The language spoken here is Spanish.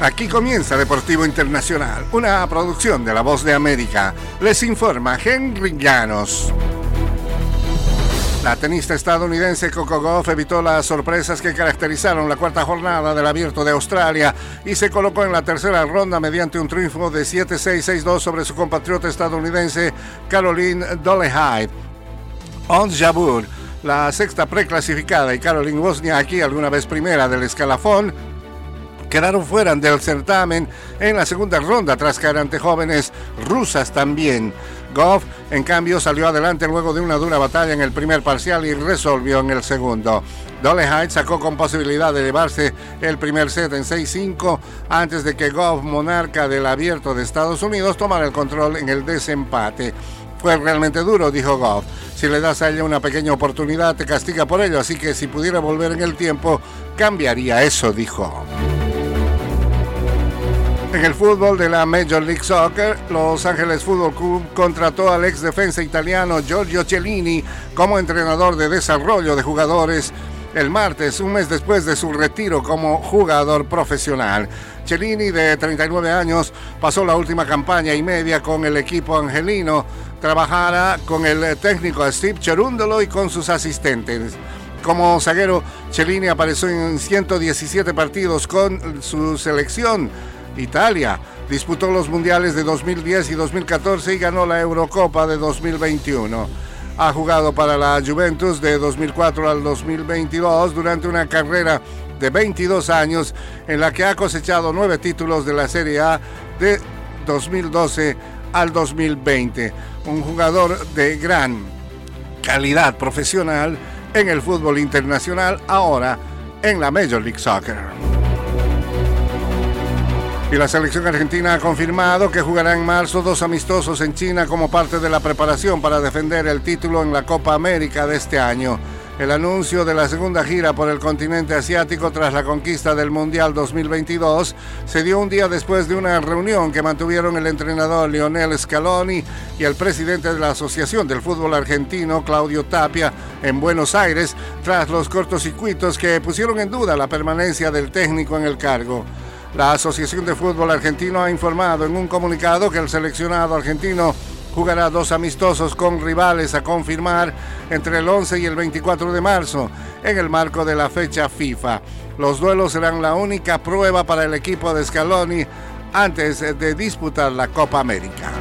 Aquí comienza Deportivo Internacional, una producción de La Voz de América. Les informa Henry Llanos. La tenista estadounidense Coco Goff evitó las sorpresas que caracterizaron la cuarta jornada del Abierto de Australia y se colocó en la tercera ronda mediante un triunfo de 7-6-6-2 sobre su compatriota estadounidense Caroline Dolehide. Ons Jabur, la sexta preclasificada, y Caroline Wozniacki, alguna vez primera del escalafón, quedaron fuera del certamen en la segunda ronda tras caer ante jóvenes rusas también. Goff, en cambio, salió adelante luego de una dura batalla en el primer parcial y resolvió en el segundo. Dolehide sacó con posibilidad de llevarse el primer set en 6-5 antes de que Goff, monarca del abierto de Estados Unidos, tomara el control en el desempate. Fue realmente duro, dijo Goff. Si le das a ella una pequeña oportunidad, te castiga por ello, así que si pudiera volver en el tiempo, cambiaría eso, dijo. En el fútbol de la Major League Soccer, Los Ángeles Fútbol Club contrató al ex defensa italiano Giorgio Cellini como entrenador de desarrollo de jugadores el martes, un mes después de su retiro como jugador profesional. Cellini, de 39 años, pasó la última campaña y media con el equipo angelino. Trabajará con el técnico Steve Cherundolo y con sus asistentes. Como zaguero, Cellini apareció en 117 partidos con su selección Italia. Disputó los mundiales de 2010 y 2014 y ganó la Eurocopa de 2021. Ha jugado para la Juventus de 2004 al 2022 durante una carrera de 22 años en la que ha cosechado nueve títulos de la Serie A de 2012 al 2020. Un jugador de gran calidad profesional en el fútbol internacional, ahora en la Major League Soccer. Y la selección argentina ha confirmado que jugará en marzo dos amistosos en China como parte de la preparación para defender el título en la Copa América de este año. El anuncio de la segunda gira por el continente asiático tras la conquista del Mundial 2022 se dio un día después de una reunión que mantuvieron el entrenador Lionel Scaloni y el presidente de la Asociación del Fútbol Argentino, Claudio Tapia, en Buenos Aires, tras los cortocircuitos que pusieron en duda la permanencia del técnico en el cargo. La Asociación de Fútbol Argentino ha informado en un comunicado que el seleccionado argentino jugará dos amistosos con rivales a confirmar entre el 11 y el 24 de marzo en el marco de la fecha FIFA. Los duelos serán la única prueba para el equipo de Scaloni antes de disputar la Copa América.